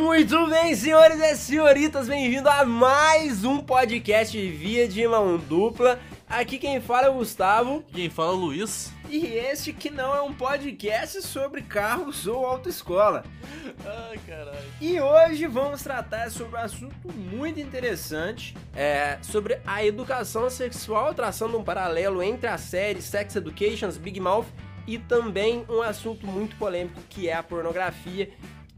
Muito bem, senhores e senhoritas, bem-vindo a mais um podcast Via de Mão Dupla. Aqui quem fala é o Gustavo. Quem fala é o Luiz. E este que não é um podcast sobre carros ou autoescola. Ai, caralho. E hoje vamos tratar sobre um assunto muito interessante, é, sobre a educação sexual, traçando um paralelo entre a série Sex Education's Big Mouth e também um assunto muito polêmico que é a pornografia,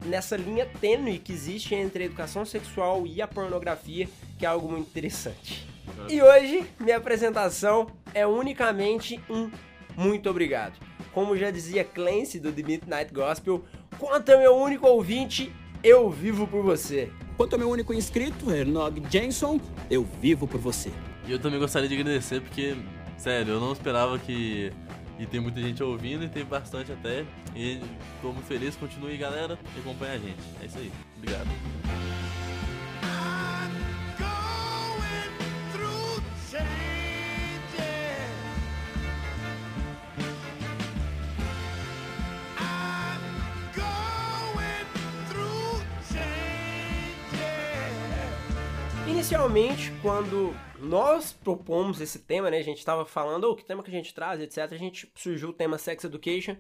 nessa linha tênue que existe entre a educação sexual e a pornografia, que é algo muito interessante. E hoje, minha apresentação é unicamente um muito obrigado. Como já dizia Clancy do The Midnight Gospel, quanto é meu único ouvinte, eu vivo por você. Quanto ao meu único inscrito, Hernog Jenson, eu vivo por você. E eu também gostaria de agradecer porque, sério, eu não esperava que e tem muita gente ouvindo e tem bastante até. E tô muito feliz, continue galera, e acompanha a gente. É isso aí. Obrigado. Inicialmente, quando nós propomos esse tema, né? A gente estava falando, oh, que tema que a gente traz, etc. A gente surgiu o tema Sex Education,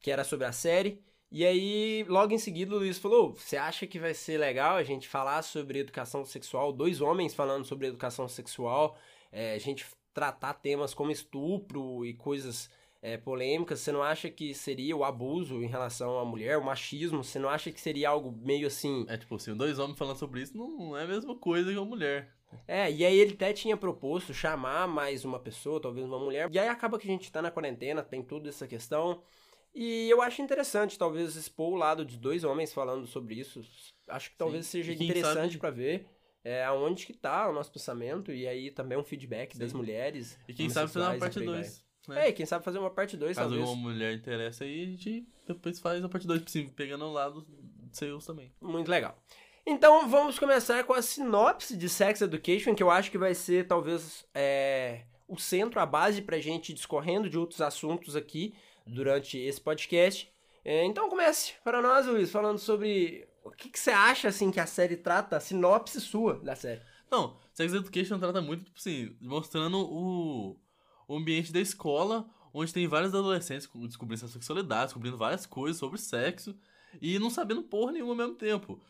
que era sobre a série. E aí, logo em seguida, o Luiz falou: Você acha que vai ser legal a gente falar sobre educação sexual? Dois homens falando sobre educação sexual, é, a gente tratar temas como estupro e coisas é, polêmicas, você não acha que seria o abuso em relação à mulher, o machismo? Você não acha que seria algo meio assim. É tipo assim, dois homens falando sobre isso não é a mesma coisa que uma mulher. É, e aí ele até tinha proposto chamar mais uma pessoa, talvez uma mulher. E aí acaba que a gente tá na quarentena, tem toda essa questão. E eu acho interessante, talvez, expor o lado de dois homens falando sobre isso. Acho que talvez Sim. seja interessante sabe... para ver é, aonde que tá o nosso pensamento. E aí também um feedback Sim. das mulheres. E quem sabe fazer uma parte 2. Né? É, quem sabe fazer uma parte 2, Caso talvez. uma mulher interessa aí, a gente depois faz a parte 2, pegando o lado seus também. Muito legal. Então vamos começar com a sinopse de Sex Education, que eu acho que vai ser talvez é, o centro, a base pra gente discorrendo de outros assuntos aqui durante esse podcast. É, então comece para nós, Luiz, falando sobre o que, que, você acha assim que a série trata, a sinopse sua da série. Não, Sex Education trata muito, tipo assim, mostrando o o ambiente da escola, onde tem vários adolescentes descobrindo sua sexualidade, descobrindo várias coisas sobre sexo e não sabendo porra nenhuma ao mesmo tempo.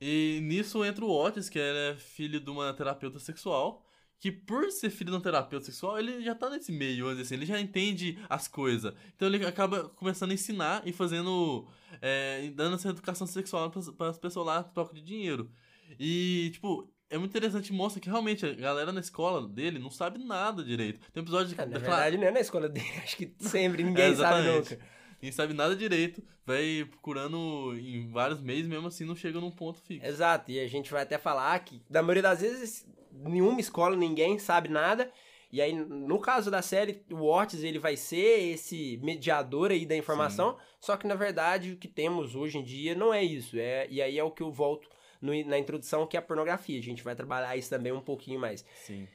E nisso entra o Otis, que é filho de uma terapeuta sexual, que por ser filho de um terapeuta sexual, ele já tá nesse meio, assim, ele já entende as coisas. Então ele acaba começando a ensinar e fazendo. É, dando essa educação sexual para as pessoas lá, troca de dinheiro. E, tipo, é muito interessante, mostra que realmente a galera na escola dele não sabe nada direito. Tem um episódio de. É, na verdade, não é na escola dele, acho que sempre ninguém é, sabe nunca. Ninguém sabe nada direito, vai procurando em vários meses, mesmo assim não chega num ponto fixo. Exato, e a gente vai até falar que, na maioria das vezes, nenhuma escola ninguém sabe nada. E aí, no caso da série, o Ortiz ele vai ser esse mediador aí da informação, Sim. só que na verdade o que temos hoje em dia não é isso. É, e aí é o que eu volto no, na introdução, que é a pornografia. A gente vai trabalhar isso também um pouquinho mais. Sim.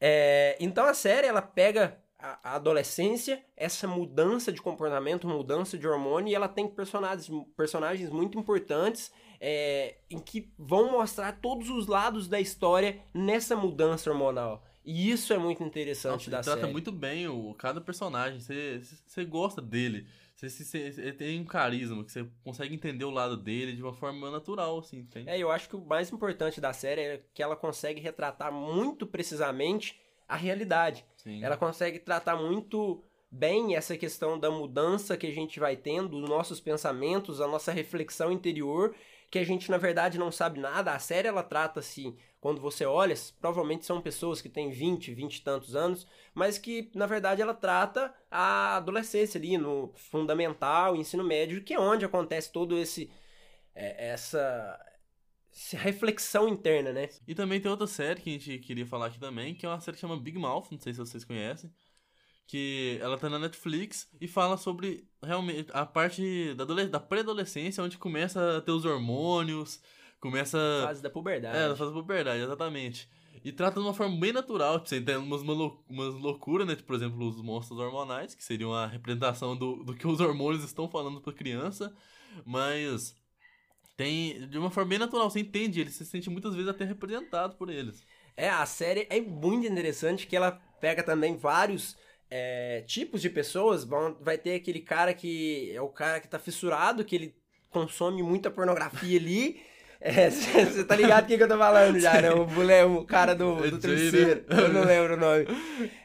É, então a série, ela pega a, a, adolescência, essa mudança de comportamento, mudança de hormônio, e ela tem personagens, personagens muito importantes é, em que vão mostrar todos os lados da história nessa mudança hormonal. E isso é muito interessante Nossa, da ele série. trata muito bem o, cada personagem, você, gosta dele. Você, tem um carisma, que você consegue entender o lado dele de uma forma natural, assim? É, eu acho que o mais importante da série é que ela consegue retratar muito precisamente a realidade. Sim. Ela consegue tratar muito bem essa questão da mudança que a gente vai tendo, os nossos pensamentos, a nossa reflexão interior, que a gente na verdade não sabe nada. A série ela trata assim, quando você olha, provavelmente são pessoas que têm 20, 20 e tantos anos, mas que na verdade ela trata a adolescência ali no fundamental, ensino médio, que é onde acontece todo esse é, essa reflexão interna, né? E também tem outra série que a gente queria falar aqui também, que é uma série que chama Big Mouth, não sei se vocês conhecem, que ela tá na Netflix e fala sobre realmente a parte da, da pré-adolescência, onde começa a ter os hormônios, começa... Fase da puberdade. É, fase da puberdade, exatamente. E trata de uma forma bem natural, tipo, você tem umas, umas loucuras, né? Tipo, por exemplo, os monstros hormonais, que seriam a representação do, do que os hormônios estão falando pra criança, mas tem de uma forma bem natural, você entende, ele se sente muitas vezes até representado por eles. É, a série é muito interessante que ela pega também vários é, tipos de pessoas. Vão, vai ter aquele cara que é o cara que tá fissurado, que ele consome muita pornografia ali. Você tá ligado o que, que eu tô falando já, né? O, bule, o cara do, do terceiro. Eu não lembro o nome.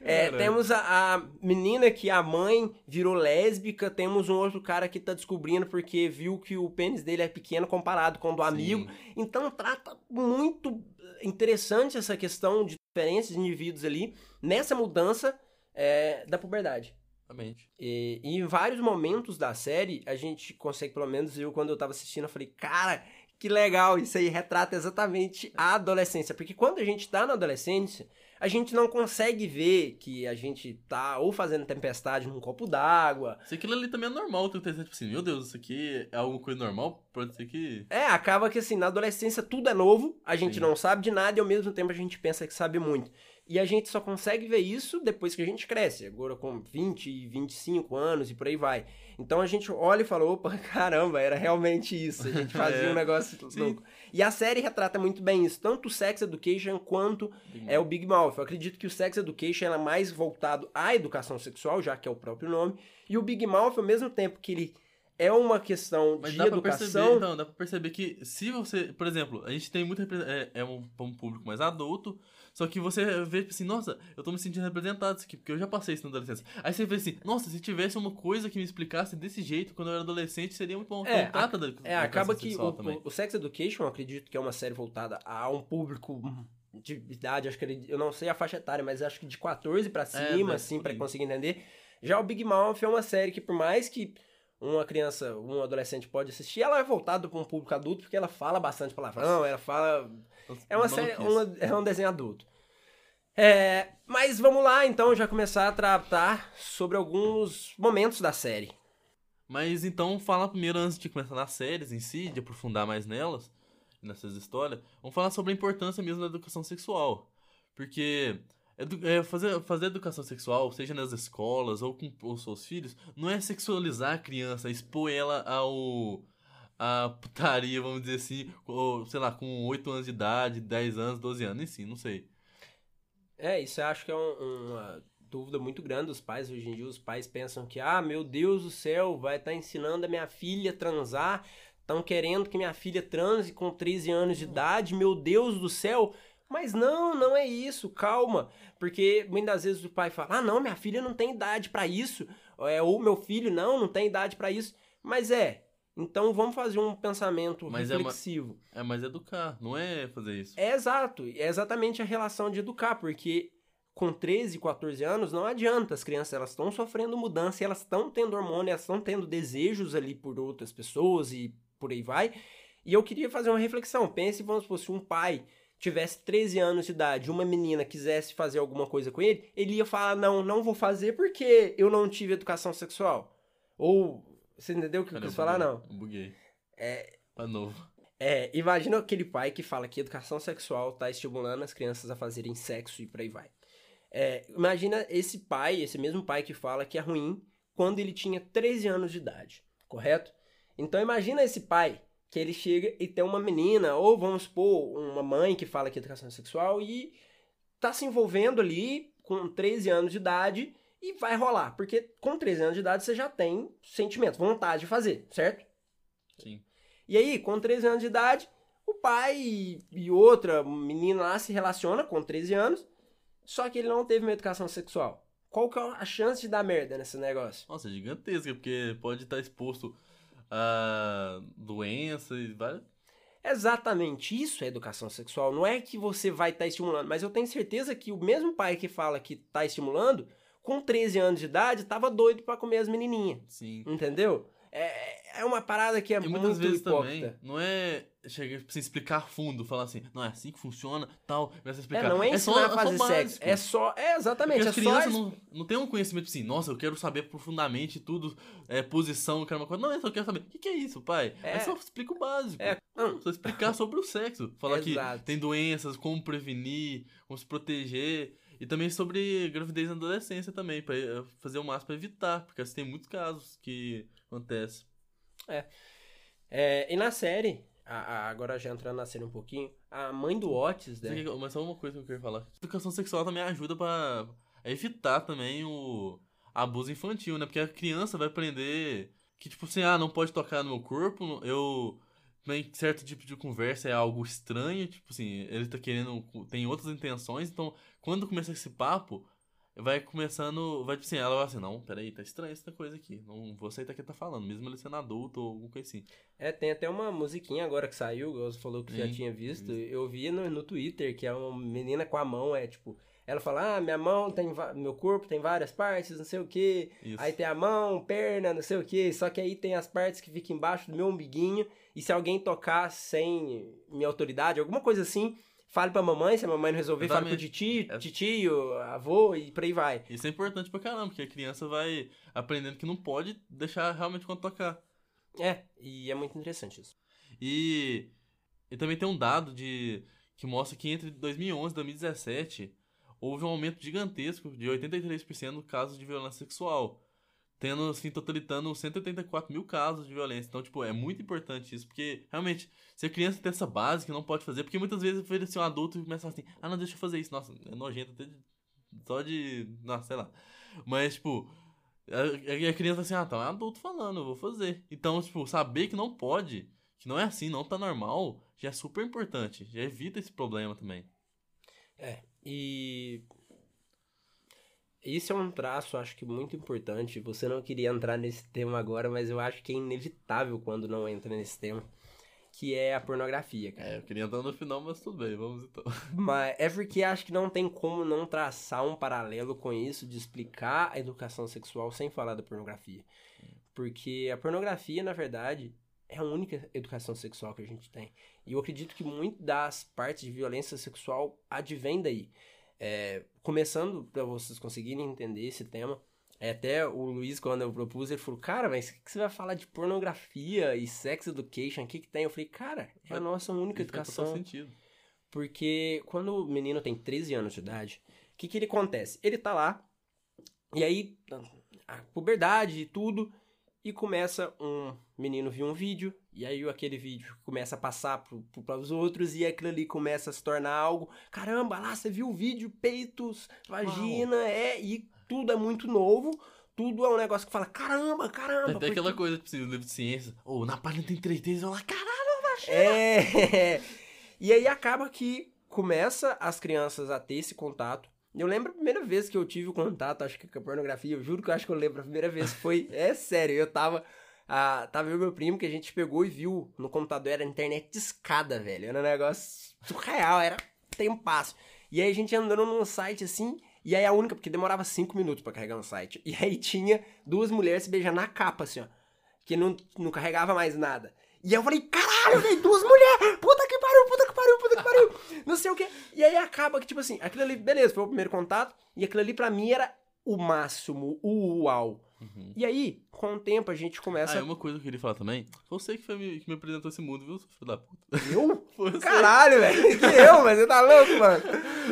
É, temos a, a, menina que a mãe virou lésbica. Temos um outro cara que tá descobrindo porque viu que o pênis dele é pequeno comparado com o do amigo. Sim. Então trata muito interessante essa questão de diferenças de indivíduos ali nessa mudança é, da puberdade. Exatamente. E, e, em vários momentos da série, a gente consegue, pelo menos eu, quando eu tava assistindo, eu falei, cara, que legal, isso aí retrata exatamente a adolescência. Porque quando a gente tá na adolescência, a gente não consegue ver que a gente tá ou fazendo tempestade num copo d'água. Se aquilo ali também é normal, tu tipo assim, meu Deus, isso aqui é alguma coisa normal? Pode ser que. É, acaba que assim, na adolescência tudo é novo, a gente Sim. não sabe de nada e ao mesmo tempo a gente pensa que sabe muito. E a gente só consegue ver isso depois que a gente cresce, agora com 20, 25 anos e por aí vai. Então a gente olha e fala, opa, caramba, era realmente isso. A gente fazia é. um negócio louco. E a série retrata muito bem isso, tanto o Sex Education quanto Big é o Big Mouth. Eu acredito que o Sex Education é mais voltado à educação sexual, já que é o próprio nome, e o Big Mouth, ao mesmo tempo que ele é uma questão Mas de dá educação. Pra perceber, então, dá pra perceber que se você, por exemplo, a gente tem muito é, é um, um público mais adulto, só que você vê tipo assim, nossa, eu tô me sentindo representado isso aqui, porque eu já passei isso na adolescência. Aí você vê assim, nossa, se tivesse uma coisa que me explicasse desse jeito quando eu era adolescente, seria muito bom. É, a, da, é acaba que o, o, o, Sex Education, eu acredito que é uma série voltada a um público de idade, acho que ele, eu não sei a faixa etária, mas acho que de 14 para é, cima, é, assim, para conseguir entender. Já o Big Mouth é uma série que, por mais que uma criança, um adolescente pode assistir, ela é voltada para um público adulto porque ela fala bastante palavrão, ela fala. É uma série, uma, é um desenho adulto. É, mas vamos lá então já começar a tratar sobre alguns momentos da série. Mas então fala primeiro antes de começar nas séries em si, de aprofundar mais nelas, nessas histórias, vamos falar sobre a importância mesmo da educação sexual. Porque é, fazer, fazer educação sexual, seja nas escolas ou com os seus filhos, não é sexualizar a criança, expor ela ao a putaria, vamos dizer assim, ou, sei lá, com 8 anos de idade, 10 anos, 12 anos, enfim, não sei. É, isso eu acho que é um, uma dúvida muito grande dos pais. Hoje em dia, os pais pensam que, ah, meu Deus do céu, vai estar tá ensinando a minha filha a transar, estão querendo que minha filha transe com 13 anos de idade, meu Deus do céu. Mas não, não é isso, calma. Porque muitas vezes o pai fala: ah, não, minha filha não tem idade para isso. É, ou meu filho, não, não tem idade para isso. Mas é, então vamos fazer um pensamento mas reflexivo. É, é mais educar, não é fazer isso. É exato, é exatamente a relação de educar, porque com 13, 14 anos não adianta, as crianças elas estão sofrendo mudança, elas estão tendo hormônio, elas estão tendo desejos ali por outras pessoas e por aí vai. E eu queria fazer uma reflexão, pense, vamos supor, se um pai tivesse 13 anos de idade, uma menina quisesse fazer alguma coisa com ele, ele ia falar: "Não, não vou fazer porque eu não tive educação sexual". Ou você entendeu o que eu quis falar, não? Eu buguei. É. Tá novo. É, imagina aquele pai que fala que educação sexual tá estimulando as crianças a fazerem sexo e por aí vai. É, imagina esse pai, esse mesmo pai que fala que é ruim quando ele tinha 13 anos de idade, correto? Então imagina esse pai que ele chega e tem uma menina, ou vamos supor, uma mãe que fala que é educação sexual e tá se envolvendo ali com 13 anos de idade e vai rolar, porque com 13 anos de idade você já tem sentimento, vontade de fazer, certo? Sim. E aí, com 13 anos de idade, o pai e outra menina lá se relaciona com 13 anos, só que ele não teve uma educação sexual. Qual que é a chance de dar merda nesse negócio? Nossa, é gigantesca, porque pode estar exposto a doença e várias. Exatamente, isso é educação sexual. Não é que você vai estar estimulando, mas eu tenho certeza que o mesmo pai que fala que está estimulando com 13 anos de idade, tava doido para comer as menininhas. Sim. Entendeu? É, é uma parada que é e muito vezes hipócrita. também, não é chegar pra explicar fundo, falar assim, não é assim que funciona, tal, vai explicar. É, não é é só, a fazer é sexo, é só, é exatamente, Porque é as crianças só... não, não tem um conhecimento assim, nossa, eu quero saber profundamente tudo, é, posição, eu quero uma coisa, não, eu só quero saber, o que, que é isso, pai? É, é só explica o básico. É, não. Só explicar sobre o sexo, falar que tem doenças, como prevenir, como se proteger, e também sobre gravidez na adolescência também, para eh, fazer o máximo para evitar, porque assim, tem muitos casos que acontecem. É. é. E na série, a- a- agora já entrando na cena um pouquinho, a mãe do Otis, né? Mas só uma coisa que eu queria falar. Educação sexual também ajuda pra evitar também o abuso infantil, né? Porque a criança vai aprender que, tipo assim, ah, não pode tocar no meu corpo, eu... Também certo tipo de conversa é algo estranho, tipo assim, ele tá querendo, tem outras intenções, então quando começa esse papo, vai começando, vai tipo assim, ela vai assim, não, peraí, tá estranho essa coisa aqui, não vou aceitar o que tá falando, mesmo ele sendo adulto ou alguma coisa assim. É, tem até uma musiquinha agora que saiu, você falou que já Sim, tinha visto. Eu vi no, no Twitter, que é uma menina com a mão, é tipo. Ela fala, ah, minha mão tem. Meu corpo tem várias partes, não sei o que. Aí tem a mão, perna, não sei o que. Só que aí tem as partes que ficam embaixo do meu umbiguinho. E se alguém tocar sem minha autoridade, alguma coisa assim, fale pra mamãe. Se a mamãe não resolver, fale pro titi, É. titio, avô e por aí vai. Isso é importante pra caramba, porque a criança vai aprendendo que não pode deixar realmente quando tocar. É, e é muito interessante isso. E, e também tem um dado de que mostra que entre 2011 e 2017 houve um aumento gigantesco de 83% no casos de violência sexual, tendo assim totalitando 184 mil casos de violência. Então, tipo, é muito importante isso, porque realmente, se a criança tem essa base que não pode fazer, porque muitas vezes vira assim, um adulto e começa assim, ah, não, deixa eu fazer isso, nossa, é nojento até de, só de, nossa, sei lá. Mas, tipo, a, a criança assim, ah, tá, é adulto falando, eu vou fazer. Então, tipo, saber que não pode, que não é assim, não tá normal, já é super importante. Já evita esse problema também. É, e isso é um traço, acho que muito importante. Você não queria entrar nesse tema agora, mas eu acho que é inevitável quando não entra nesse tema, que é a pornografia, cara. É, eu queria entrar no final, mas tudo bem, vamos então. Mas é porque acho que não tem como não traçar um paralelo com isso de explicar a educação sexual sem falar da pornografia. Porque a pornografia, na verdade, é a única educação sexual que a gente tem. E eu acredito que muito das partes de violência sexual advém daí. É, começando para vocês conseguirem entender esse tema, é, até o Luiz, quando eu propus, ele falou: Cara, mas o que que você vai falar de pornografia e sex education? O que, que tem? Eu falei: Cara, é a nossa única Isso faz educação sentido. porque quando o menino tem 13 anos de idade, o que, que ele acontece? Ele tá lá, e aí, a puberdade e tudo, e começa um menino ver um vídeo, e aí aquele vídeo começa a passar para os outros, e aquilo ali começa a se tornar algo. Caramba, lá você viu o vídeo, peitos, vagina, é, e tudo é muito novo. Tudo é um negócio que fala, caramba, caramba. Até porque- aquela coisa, tipo assim, o livro de ciência, ou na página tem 3D, eu lá, caralho! É. E aí acaba que começa as crianças a ter esse contato. Eu lembro a primeira vez que eu tive o contato, acho que com a pornografia, eu juro que eu acho que eu lembro a primeira vez foi, é sério, eu tava ah, tava eu e meu primo que a gente pegou e viu no computador era internet de escada, velho. Era um negócio surreal, era tempasso. E aí a gente andando num site assim, e aí a única, porque demorava cinco minutos pra carregar um site. E aí tinha duas mulheres se beijando na capa, assim, ó. Que não, não carregava mais nada. E eu falei, caralho, velho, duas mulheres! Puta que pariu, puta que pariu, puta que pariu! Não sei o quê. E aí acaba que, tipo assim, aquilo ali, beleza, foi o primeiro contato, e aquilo ali pra mim era o máximo, o uau. Uhum. E aí, com o tempo, a gente Ah, começa. e uma coisa que eu queria falar também, você que, foi me, que me apresentou esse mundo, viu, filho da puta? Eu? Você. Caralho, velho. Que eu, mas você tá louco, mano.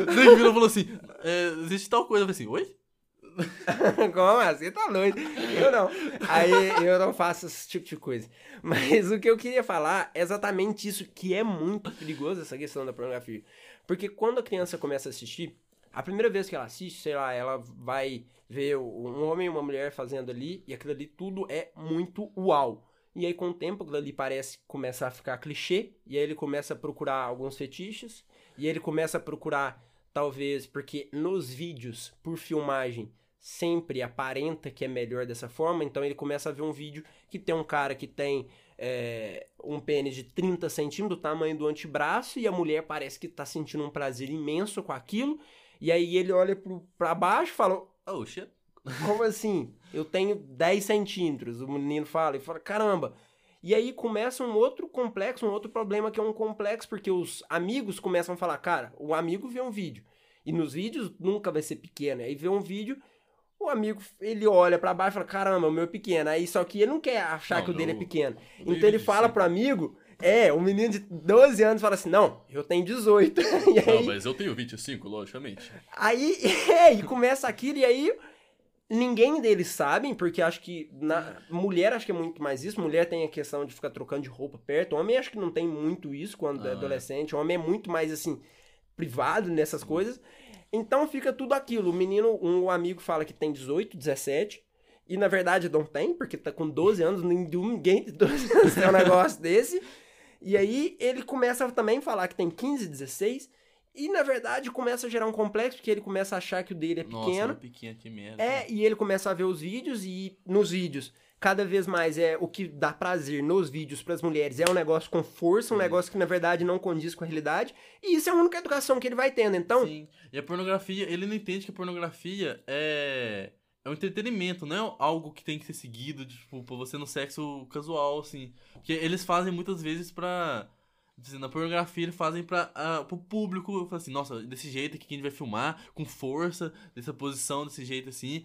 Daí ele virou falou assim, é, existe tal coisa, eu falei assim, oi? Como assim? Tá doido. Eu não. Aí eu não faço esse tipo de coisa. Mas o que eu queria falar é exatamente isso, que é muito perigoso essa questão da pornografia. Porque quando a criança começa a assistir, a primeira vez que ela assiste, sei lá, ela vai ver um homem e uma mulher fazendo ali, e aquilo ali tudo é muito uau. E aí, com o tempo, aquilo ali parece começar a ficar clichê, e aí ele começa a procurar alguns fetiches, e ele começa a procurar, talvez, porque nos vídeos, por filmagem, sempre aparenta que é melhor dessa forma, então ele começa a ver um vídeo que tem um cara que tem é, um pênis de 30 centímetros, do tamanho do antebraço, e a mulher parece que tá sentindo um prazer imenso com aquilo, e aí ele olha pro, pra baixo e fala, Oh, shit. como assim? Eu tenho 10 centímetros, o menino fala, e fala, caramba. E aí começa um outro complexo, um outro problema que é um complexo, porque os amigos começam a falar, cara, o amigo vê um vídeo, e nos vídeos nunca vai ser pequeno, aí vê um vídeo, o amigo, ele olha pra baixo e fala, caramba, o meu é pequeno, aí só que ele não quer achar Não, que o dele é pequeno. Então ele fala cinco. pro amigo, é, um menino de 12 anos fala assim, não, eu tenho 18. e aí, Não, mas eu tenho 25, logicamente. Aí, é, e começa aquilo, e aí Ninguém deles sabem, porque acho que na mulher acho que é muito mais isso. Mulher tem a questão de ficar trocando de roupa perto. Homem acho que não tem muito isso quando Ah, é é. adolescente. Homem é muito mais assim privado nessas coisas. Então fica tudo aquilo. O menino, um amigo fala que tem 18, 17, e na verdade não tem, porque tá com 12 anos, ninguém de 12 anos tem um negócio desse. E aí ele começa também a falar que tem 15, 16, e na verdade começa a gerar um complexo, porque ele começa a achar que o dele é Nossa, pequeno. era pequeno, que merda. É, e ele começa a ver os vídeos e nos vídeos, cada vez mais é o que dá prazer nos vídeos para as mulheres é um negócio com força, um Sim. negócio que na verdade não condiz com a realidade, e isso é a única educação que ele vai tendo. Então, Sim. E a pornografia, ele não entende que a pornografia é. É um entretenimento, não é algo que tem que ser seguido, tipo, pra você no sexo casual, assim. Porque eles fazem muitas vezes pra. assim, Na pornografia eles fazem pra, ah, pro público, assim, nossa, desse jeito aqui que a gente vai filmar, com força, dessa posição, desse jeito assim,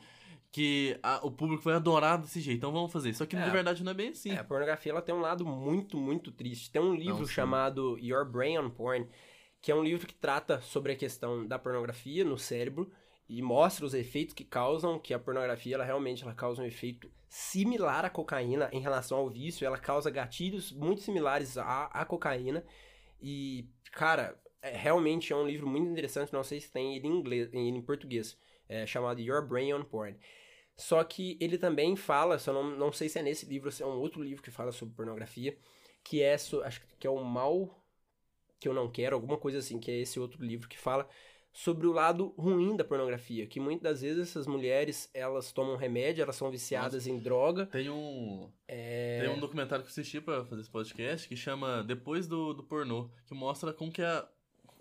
que ah, o público vai adorar desse jeito, então vamos fazer. Só que É. de verdade não é bem assim. é, a pornografia ela tem um lado muito, muito triste. Tem um livro sim. chamado Your Brain on Porn, que é um livro que trata sobre a questão da pornografia no cérebro e mostra os efeitos que causam, que a pornografia ela realmente ela causa um efeito similar à cocaína em relação ao vício, ela causa gatilhos muito similares à, à cocaína. E, cara, é, realmente é um livro muito interessante, não sei se tem ele em inglês, em, português, é chamado Your Brain on Porn. Só que ele também fala, só não, não sei se é nesse livro, ou se é um outro livro que fala sobre pornografia, que é, acho que é o Mal que eu não quero, alguma coisa assim, que é esse outro livro que fala sobre o lado ruim da pornografia, que muitas das vezes essas mulheres, elas tomam remédio, elas são viciadas em droga, Tem um. é... Tem um documentário que eu assisti pra fazer esse podcast que chama Depois do, do Pornô, que mostra como que a.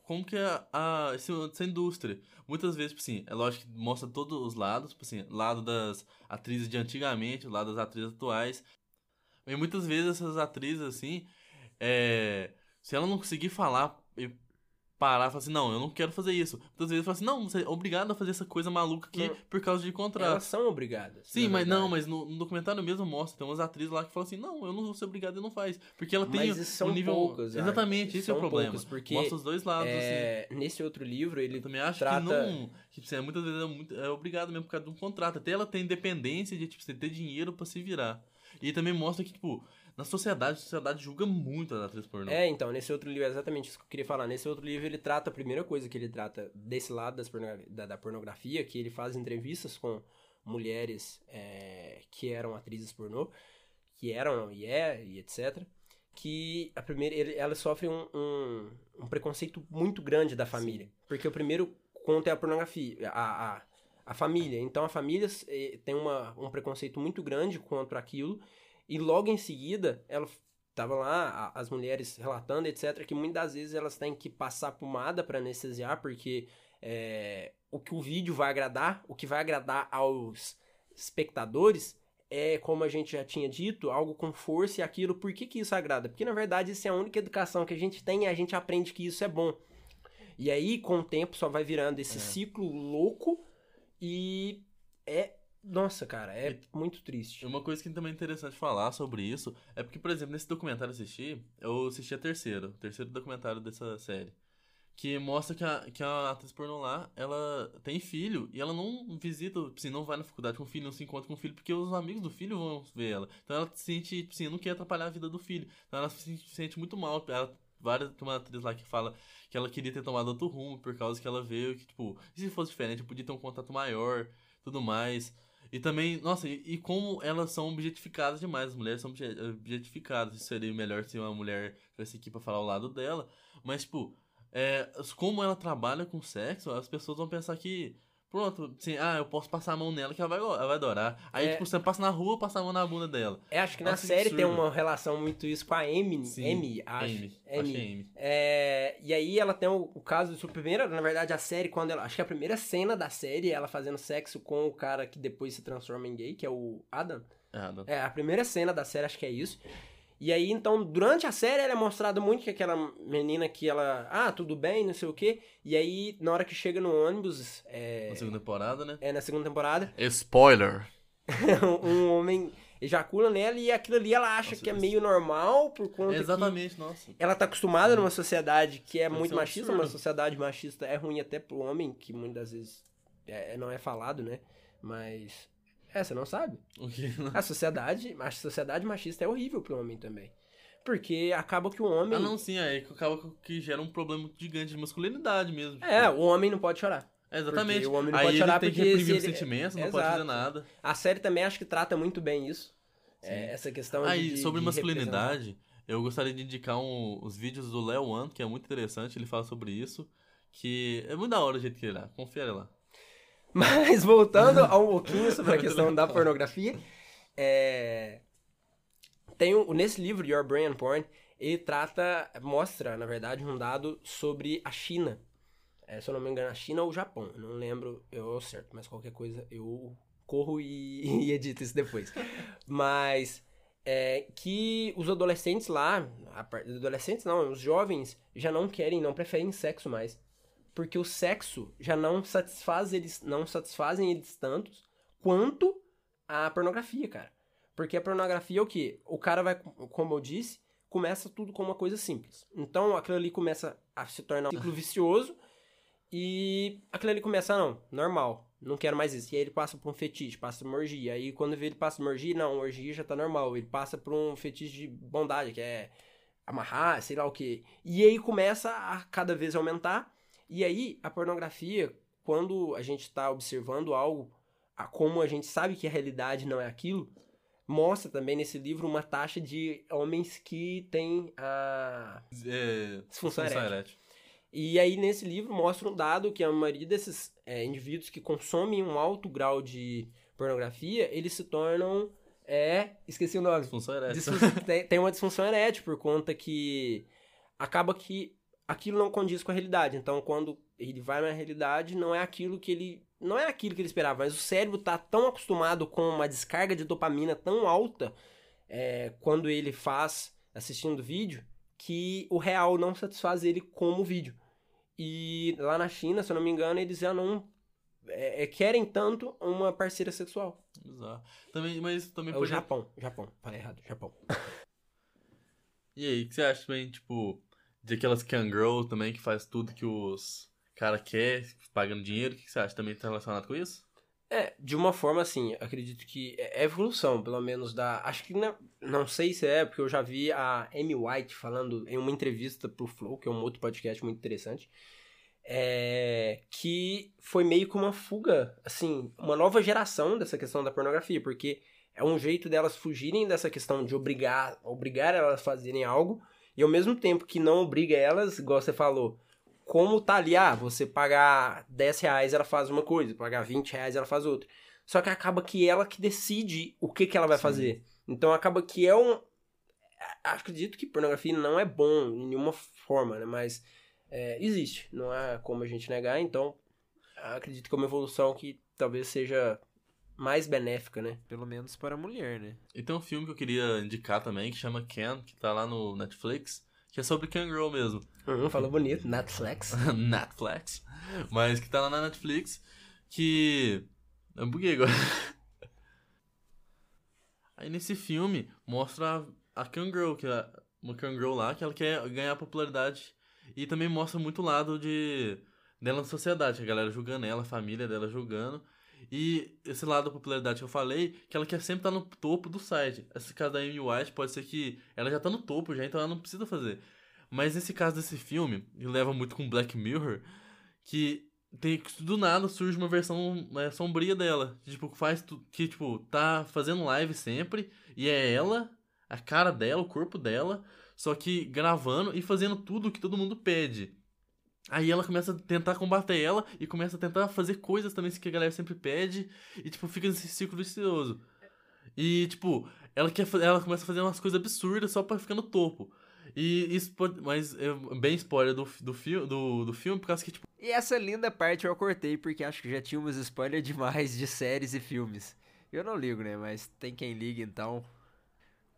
Como que a, a- essa indústria. Muitas vezes, tipo assim, é lógico que mostra todos os lados, tipo assim, lado das atrizes de antigamente, lado das atrizes atuais. E muitas vezes essas atrizes, assim, é, se ela não conseguir falar parar e falar assim, não, eu não quero fazer isso. Muitas vezes fala assim, não, você é obrigado a fazer essa coisa maluca aqui Não. por causa de contrato. Elas são obrigadas. Sim, mas não, verdade. mas no, no documentário mesmo mostra, tem umas atrizes lá que falam assim, não, eu não vou ser obrigado e não faz. Porque ela tem Mas são um nível. poucas. Exatamente, esse é o problema. poucas, porque, Mostra os dois lados, assim. É, nesse outro livro, ele Eu também acho trata... que não. Que, assim, muitas vezes é, muito- é obrigado mesmo por causa de um contrato. Até ela tem independência de tipo, você ter dinheiro pra se virar. E também mostra que, tipo, na sociedade, a sociedade julga muito as atrizes pornô. É, então, nesse outro livro, é exatamente isso que eu queria falar. Nesse outro livro, ele trata, a primeira coisa que ele trata desse lado pornogra- da, da pornografia, que ele faz entrevistas com mulheres é, que eram atrizes pornô, que eram, e é, e etc. Que a primeira, ele, elas sofrem um, um, um preconceito muito grande da família. Porque o primeiro conto é a pornografia, a, a, a família. Então, a família eh, tem uma, um preconceito muito grande contra aquilo. E logo em seguida, ela tava lá as mulheres relatando, etc, que muitas das vezes elas têm que passar pomada para anestesiar, porque é, o que o vídeo vai agradar, o que vai agradar aos espectadores é, como a gente já tinha dito, algo com força e aquilo. Por que, que isso agrada? Porque na verdade isso é a única educação que a gente tem e a gente aprende que isso é bom. E aí, com o tempo, só vai virando esse É. ciclo louco e é. Nossa, cara, é muito triste. Uma coisa que também é interessante falar sobre isso é porque, por exemplo, nesse documentário que eu assisti, eu assisti a terceiro, o terceiro documentário dessa série. Que mostra que a, que a atriz pornô lá, ela tem filho e ela não visita, assim, não vai na faculdade com o filho, não se encontra com o filho, porque os amigos do filho vão ver ela. Então ela se sente, tipo assim, não quer atrapalhar a vida do filho. Então ela se sente muito mal. Ela, várias, tem uma atriz lá que fala que ela queria ter tomado outro rumo por causa que ela veio, que, tipo, e se fosse diferente, eu podia ter um contato maior, tudo mais. E também, nossa, e, e como elas são objetificadas demais, as mulheres são obje- objetificadas. Seria melhor se uma mulher tivesse aqui pra falar ao lado dela. Mas, tipo, é, como ela trabalha com sexo, as pessoas vão pensar que. Pronto, assim, ah, eu posso passar a mão nela que ela vai, ela vai adorar. Aí, É. tipo, você passa na rua, passa a mão na bunda dela. É, acho que na Nossa, que série tem absurdo. uma relação muito isso com a Amy. Sim, Amy, acho. Amy, acho que é Amy. É, e aí ela tem o, o caso de sua primeira, na verdade, a série, quando ela. Acho que a primeira cena da série é ela fazendo sexo com o cara que depois se transforma em gay, que é o Adam. Errado. É, a primeira cena da série, acho que é isso. E aí, então, durante a série, ela é mostrada muito que aquela menina que ela. Ah, tudo bem, não sei o quê. E aí, na hora que chega no ônibus. É, Na segunda temporada, né? é na segunda temporada. Spoiler! um homem ejacula nela e aquilo ali ela acha Nossa, que é meio normal por conta que Exatamente, nossa. ela tá acostumada numa sociedade que é Deve muito um machista, absurdo. uma sociedade machista é ruim até pro homem, que muitas vezes é, não é falado, né? Mas É, você não sabe. O que? A sociedade, a sociedade machista é horrível pro homem também. Porque acaba que o homem. Ah, não, sim, aí que acaba que gera um problema gigante de masculinidade mesmo. É, o homem não pode chorar. É, exatamente. porque o homem não aí pode ele chorar tem que porque reprimir se os ele- sentimentos, não Exato. pode fazer nada. A série também acho que trata muito bem isso. É, essa questão de- Aí, de. sobre de masculinidade, eu gostaria de indicar um- os vídeos do Léo One, que é muito interessante, ele fala sobre isso. Que é muito da hora o jeito que ele é. Confere lá. Mas voltando a um pouquinho sobre a questão da pornografia, é, tem um, nesse livro, Your Brain and Porn, ele trata, mostra, na verdade, um dado sobre a China. É, se eu não me engano, a China ou o Japão, eu não lembro eu certo, mas qualquer coisa eu corro e, e edito isso depois. Mas é, que os adolescentes lá, adolescentes não, os jovens já não querem, não preferem sexo mais porque o sexo já não satisfaz eles, não satisfazem eles tantos quanto a pornografia, cara. Porque a pornografia é o quê? O cara vai, como eu disse, começa tudo com uma coisa simples. Então aquilo ali começa a se tornar um ciclo vicioso e aquilo ali começa, não, normal, não quero mais isso. E aí ele passa por um fetiche, passa por uma orgia. Aí quando vê ele passa por uma orgia, não, orgia já tá normal. Ele passa por um fetiche de bondade, que é amarrar, sei lá o quê. E aí começa a cada vez aumentar. E aí, a pornografia, quando a gente está observando algo, a- como a gente sabe que a realidade não é aquilo, mostra também nesse livro uma taxa de homens que têm a. É, Disfunção erétil. E aí, nesse livro, mostra um dado que a maioria desses é, indivíduos que consomem um alto grau de pornografia, eles se tornam. É. Esqueci o nome. Disfunção erétil. Disfunção- tem, tem uma disfunção erétil por conta que acaba que aquilo não condiz com a realidade. Então, quando ele vai na realidade, não é aquilo que ele não é aquilo que ele esperava, mas o cérebro tá tão acostumado com uma descarga de dopamina tão alta é, quando ele faz assistindo vídeo que o real não satisfaz ele como vídeo. E lá na China, se eu não me engano, eles já não é, é, querem tanto uma parceira sexual. Bizarro. Também, mas também É o pode- Japão, Japão, falei errado, Japão. E aí, o que você acha também, tipo, de aquelas Girl também que faz tudo que os cara quer, pagando dinheiro, o que você acha? Também tá relacionado com isso? É, de uma forma assim, acredito que é evolução, pelo menos da. Acho que não, não sei se é, porque eu já vi a Amy White falando em uma entrevista pro Flow, que é um outro podcast muito interessante. É, que foi meio que uma fuga, assim, uma nova geração dessa questão da pornografia, porque é um jeito delas fugirem dessa questão de obrigar, obrigar elas a fazerem algo, e ao mesmo tempo que não obriga elas, igual você falou, como tá ali, ah, você pagar 10 reais ela faz uma coisa, pagar 20 reais ela faz outra. Só que acaba que ela que decide o que, que ela vai Sim. fazer. Então acaba que é um. Acredito que pornografia não é bom em nenhuma forma, né? Mas é, existe, não há como a gente negar, então acredito que é uma evolução que talvez seja mais benéfica, né? Pelo menos para a mulher, né? E tem um filme que eu queria indicar também, que chama Ken, que tá lá no Netflix, que é sobre Girl mesmo. Uhum, falou bonito, Netflix. Netflix. Mas que tá lá na Netflix, que... Eu buguei agora. Aí nesse filme, mostra a Girl, que é uma Girl lá, que ela quer ganhar popularidade. E também mostra muito o lado de dela na sociedade, a galera julgando ela, a família dela julgando. E esse lado da popularidade que eu falei, que ela quer sempre estar no topo do site. Esse caso da Amy White pode ser que ela já tá no topo já, então ela não precisa fazer. Mas nesse caso desse filme, ele leva muito com Black Mirror, que tem do nada surge uma versão é, sombria dela. Que, tipo, faz que, tipo, tá fazendo live sempre, e é ela, a cara dela, o corpo dela, só que gravando e fazendo tudo o que todo mundo pede. Aí ela começa a tentar combater ela e começa a tentar fazer coisas também que a galera sempre pede. E, tipo, fica nesse ciclo vicioso. E, tipo, ela, quer, ela começa a fazer umas coisas absurdas só pra ficar no topo. E isso pode. Mas é bem spoiler do, do, fi, do, do filme, por causa que, tipo, E essa linda parte eu cortei porque acho que já tínhamos spoiler demais de séries e filmes. Eu não ligo, né? Mas tem quem liga, então.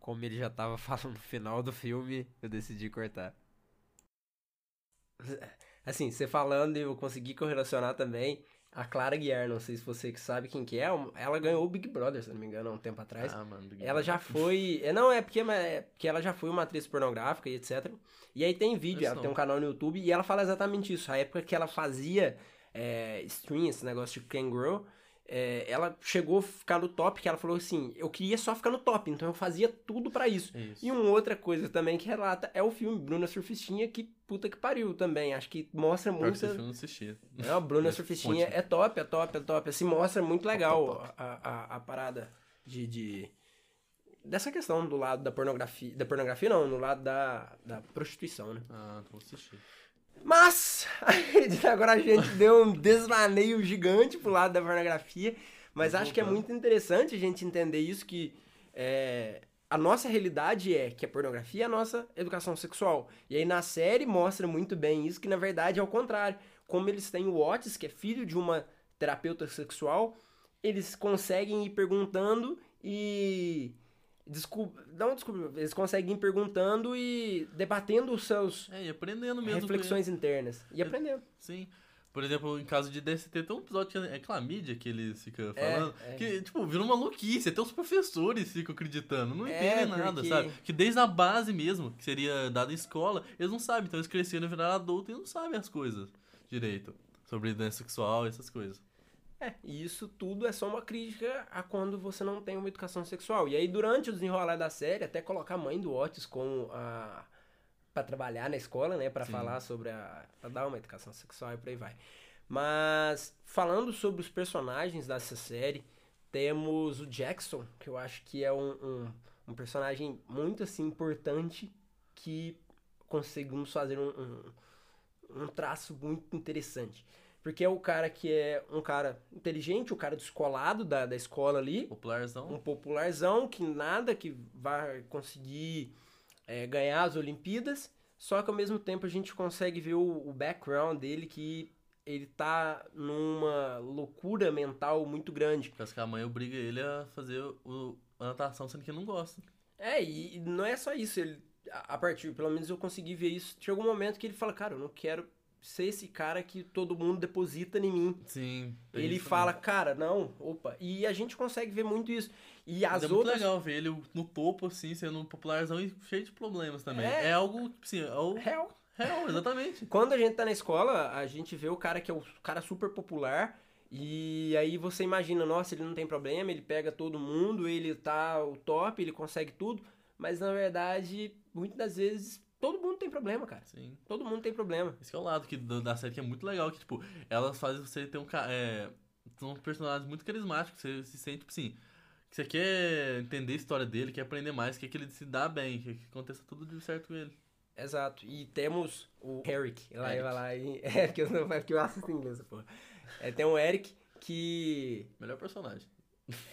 Como ele já tava falando no final do filme, eu decidi cortar. Assim, você falando, eu consegui correlacionar também a Clara Guiar, não sei se você que sabe quem que é, ela ganhou o Big Brother, se não me engano, há um tempo atrás. ah, mano, Big Ela já foi. é, Não, é porque, é porque ela já foi uma atriz pornográfica e etc. E aí tem vídeo, ela tem um canal no YouTube e ela fala exatamente isso. A época que ela fazia é, stream, esse negócio de Kangaroo, é, ela chegou a ficar no top, que ela falou assim, eu queria só ficar no top, então eu fazia tudo pra isso. Isso. E uma outra coisa também que relata é o filme Bruna Surfistinha, que puta que pariu também. Acho que mostra muito. esse filme não assisti. Não, Bruna Surfistinha é top, é top, é top. Assim, mostra muito legal top, top. A, a, a parada de, de- Dessa questão do lado da pornografia. Da pornografia, não, no lado da, da prostituição, né? Ah, então vou assistir. Mas, agora a gente deu um desvaneio gigante pro lado da pornografia. Mas acho que é muito interessante a gente entender isso, que é, a nossa realidade é que a pornografia é a nossa educação sexual. E aí na série mostra muito bem isso, que na verdade é o contrário. Como eles têm o Otis, que é filho de uma terapeuta sexual, eles conseguem ir perguntando e... Desculpa, não desculpa, eles conseguem ir perguntando e debatendo os seus É, e aprendendo mesmo. reflexões internas. E aprendendo. Sim. Por exemplo, em caso de DST, tem um episódio que é clamídia que eles ficam É, falando. é. Que, tipo, vira uma maluquice. Até os professores ficam acreditando. Não É, entendem nada, porque- sabe? Que desde a base mesmo, que seria dada em escola, eles não sabem. Então eles cresceram e viraram adulto e não sabem as coisas direito. Sobre doença sexual e essas coisas. É, e isso tudo é só uma crítica a quando você não tem uma educação sexual. E aí, durante o desenrolar da série, até colocar a mãe do Otis como a. pra trabalhar na escola, né? Sim. falar sobre a. pra dar uma educação sexual e por aí vai. Mas, falando sobre os personagens dessa série, temos o Jackson, que eu acho que é um, um, um personagem muito assim importante que conseguimos fazer um, um, um traço muito interessante. Porque é o cara que é um cara inteligente, o cara descolado da, da escola ali, Popularzão. um popularzão que nada que vai conseguir é, ganhar as Olimpíadas, só que ao mesmo tempo a gente consegue ver o, o background dele que ele tá numa loucura mental muito grande. Parece que a mãe obriga ele a fazer o, a natação, sendo que ele não gosta. É, e, e não é só isso, ele, a, a partir, pelo menos eu consegui ver isso, chegou um momento que ele fala, cara, eu não quero ser esse cara que todo mundo deposita em mim. Sim. Ele isso fala, cara, não, opa. E a gente consegue ver muito isso. E as é muito outras. legal ver ele no topo, assim, sendo um popularzão e cheio de problemas também. É. É, algo, assim, é o Real. real, exatamente. Quando a gente tá na escola, a gente vê o cara que é o cara super popular. E aí você imagina, nossa, ele não tem problema, ele pega todo mundo, ele tá o top, ele consegue tudo. Mas na verdade, muitas das vezes, todo mundo tem problema, cara. Sim. Todo mundo tem problema. Esse é o lado que, da série que é muito legal, que, tipo, elas fazem você ter um ca- é, São personagens muito carismáticos, você se sente, tipo assim, que você quer entender a história dele, quer aprender mais, quer que ele se dá bem, quer que aconteça tudo de certo com ele. Exato. E temos o Eric. Lá, Eric. vai lá e... É, porque eu, não, porque eu assisto em inglês, porra. É, tem o Eric que Melhor personagem.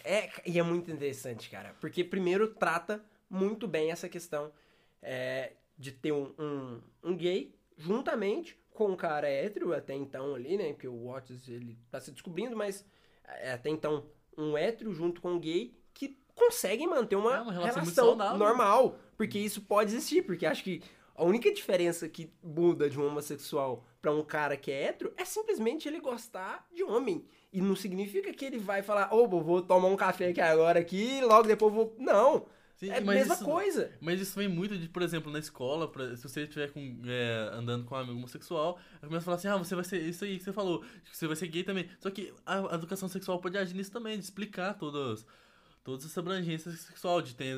É, e é muito interessante, cara. Porque primeiro trata muito bem essa questão é, de ter um, um, um gay juntamente com um cara hétero até então ali, né? Porque o Otis, ele tá se descobrindo, mas é, até então um hétero junto com um gay que conseguem manter uma, É uma relação relação saudável. normal. Porque isso pode existir, porque acho que a única diferença que muda de um homossexual pra um cara que é hétero é simplesmente ele gostar de homem. E não significa que ele vai falar, ô, vou tomar um café aqui agora aqui, logo depois vou. Não. Sim, é a mesma isso- coisa. Mas isso vem muito de, por exemplo, na escola, pra- se você estiver com, é, andando com um amigo homossexual, começa a falar assim, ah, você vai ser isso aí que você falou, você vai ser gay também. Só que a, a educação sexual pode agir nisso também, de explicar todas, todas essas abrangências sexual, de ter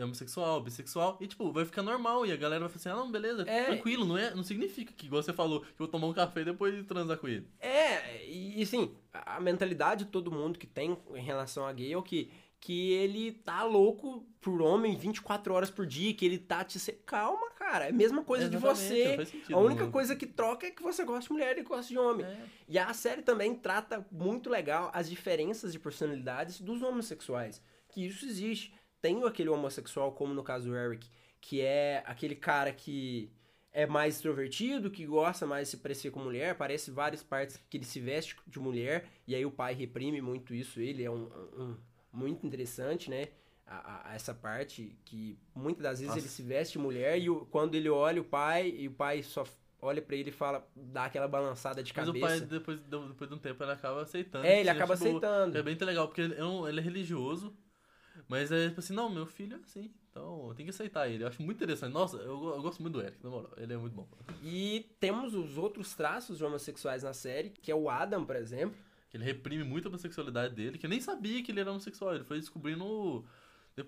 homossexual, bissexual, e tipo, vai ficar normal, e a galera vai falar assim, ah, não, beleza, É. tranquilo, não, é, não significa que, igual você falou, que eu vou tomar um café e depois transar com ele. É, e assim, a mentalidade de todo mundo que tem em relação a gay é o que? Que ele tá louco por homem 24 horas por dia, que ele tá te. Calma, cara. É a mesma coisa de você. sentido, A única não- coisa que troca é que você gosta de mulher e gosta de homem. É. E a série também trata muito legal as diferenças de personalidades dos homossexuais. Que isso existe. Tem aquele homossexual, como no caso do Eric, que é aquele cara que é mais extrovertido, que gosta mais de se parecer com mulher, parece várias partes que ele se veste de mulher, e aí o pai reprime muito isso, ele é um, um- muito interessante, né? A, a- essa parte que muitas das vezes Nossa. ele se veste de mulher e o- quando ele olha o pai e o pai só olha pra ele e fala, dá aquela balançada de Mas cabeça. o pai, depois, depois de um tempo, ele acaba aceitando. É, ele acaba boa. aceitando. É bem legal, porque ele é, ele é religioso, mas é tipo assim, não, meu filho é assim, então eu tenho que aceitar ele. Eu acho muito interessante. Nossa, eu, eu gosto muito do Eric, na moral, ele é muito bom. E temos os outros traços homossexuais na série, que é o Adam, por exemplo, Que ele reprime muito a homossexualidade dele, que nem sabia que ele era homossexual. Ele foi descobrindo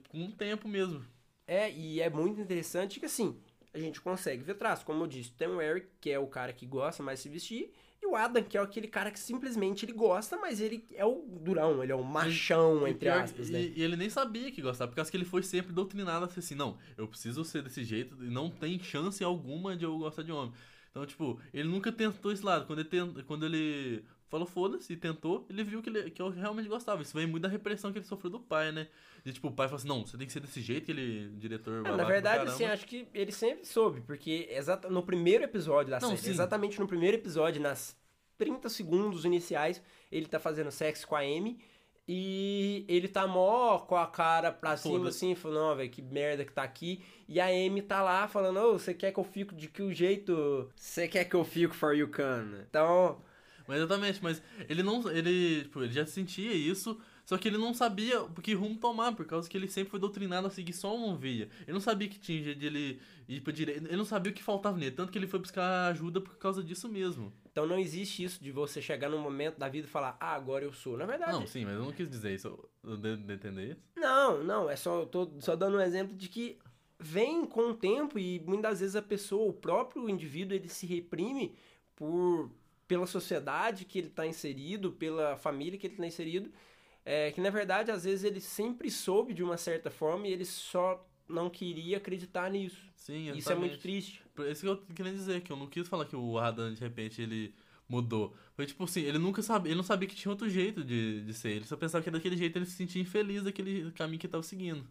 com um tempo mesmo. É, e é muito interessante que assim, a gente consegue ver traços. Como eu disse, tem o Eric, que é o cara que gosta mais de se vestir, e o Adam, que é aquele cara que simplesmente ele gosta, mas ele é o durão, ele é o machão, E entre pior- aspas, e, né? e ele nem sabia que gostava, por causa que ele foi sempre doutrinado assim, não, eu preciso ser desse jeito e não tem chance alguma de eu gostar de homem. Então, tipo, ele nunca tentou esse lado. Quando ele, tent- quando ele falou foda-se tentou, ele viu que, ele, que eu realmente gostava. Isso vem muito da repressão que ele sofreu do pai, né? De, tipo, o pai falou assim, não, você tem que ser desse jeito, aquele diretor É, babaca na verdade, assim, acho que ele sempre soube, porque exata, no primeiro episódio da Não, série, sim. exatamente no primeiro episódio, nas 30 segundos iniciais, ele tá fazendo sexo com a Amy e ele tá mó com a cara pra cima, Foda-se. assim, falando, ó, velho, que merda que tá aqui. E a Amy tá lá falando, ô, você quer que eu fico de que jeito? Você quer que eu fico for you can? Então, Mas exatamente, mas ele não. Ele, tipo, ele já sentia isso, só que ele não sabia que rumo tomar, por causa que ele sempre foi doutrinado a seguir só uma via. Ele não sabia que tinha jeito de ele ir pra direita. Ele não sabia o que faltava nele, tanto que ele foi buscar ajuda por causa disso mesmo. então não existe isso de você chegar num momento da vida e falar, ah, agora eu sou. Na verdade, Não, sim, mas eu não quis dizer isso. Eu de entender isso. Não, não, é só, eu tô só dando um exemplo de que vem com o tempo e muitas vezes a pessoa, o próprio indivíduo, ele se reprime por pela sociedade que ele está inserido, pela família que ele está inserido, é, que na verdade às vezes ele sempre soube de uma certa forma e ele só não queria acreditar nisso. Sim, exatamente. Isso é muito triste. Isso que eu querendo dizer, que eu não quis falar que o Adam, de repente, ele mudou. Foi tipo assim, ele nunca sabia, ele não sabia que tinha outro jeito de, de ser. Ele só pensava que daquele jeito ele se sentia infeliz daquele caminho que ele tava seguindo.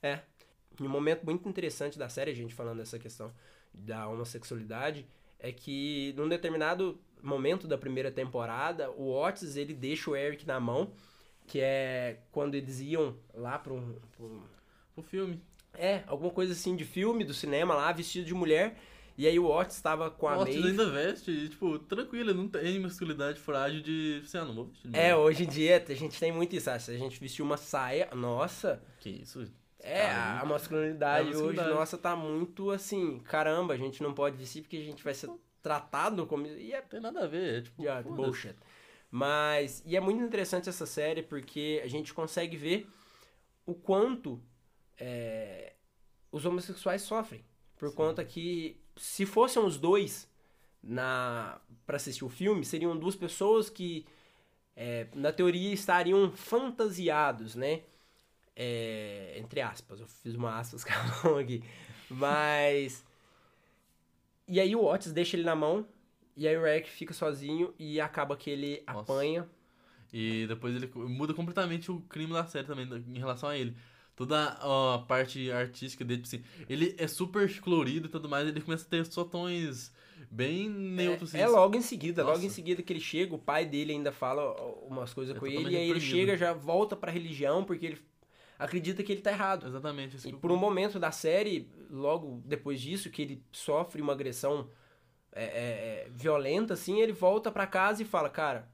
É. E um momento muito interessante da série, a gente falando dessa questão da homossexualidade, é que num determinado momento da primeira temporada, o Otis ele deixa o Eric na mão, que é quando eles iam lá para um, um- filme. É, alguma coisa assim de filme, do cinema lá, vestido de mulher. E aí o Otis estava com a Otis Maeve. ainda veste, e, tipo, tranquilo, não tem masculinidade frágil de. Assim, ah, não vou vestir É, hoje em dia a gente tem muito isso. ah, Se a gente vestir uma saia, nossa, Que isso? É, Cara, a masculinidade É a hoje, nossa, tá muito assim, caramba, a gente não pode vestir porque a gente vai ser tratado como. E é tem nada a ver, é tipo. yeah, bullshit. Mas. E é muito interessante essa série porque a gente consegue ver o quanto é, os homossexuais sofrem. Por conta que, se fossem os dois na para assistir o filme, seriam duas pessoas que, é, na teoria, estariam fantasiados, né? É, entre aspas, eu fiz uma aspas com a mão aqui. Mas. E aí o Otis deixa ele na mão, e aí o Eric fica sozinho e acaba que ele Nossa. apanha. E depois ele muda completamente o crime da série também em relação a ele. Toda a parte artística dele, tipo assim, ele é super colorido e tudo mais, ele começa a ter só tons bem neutros. É, é logo em seguida, logo Nossa. em seguida que ele chega, o pai dele ainda fala umas coisas É com ele, e aí ele chega, já volta pra religião, porque ele acredita que ele tá errado. Exatamente. Isso E por um momento da série, logo depois disso, que ele sofre uma agressão é, é, é, violenta, assim, ele volta pra casa e fala, cara,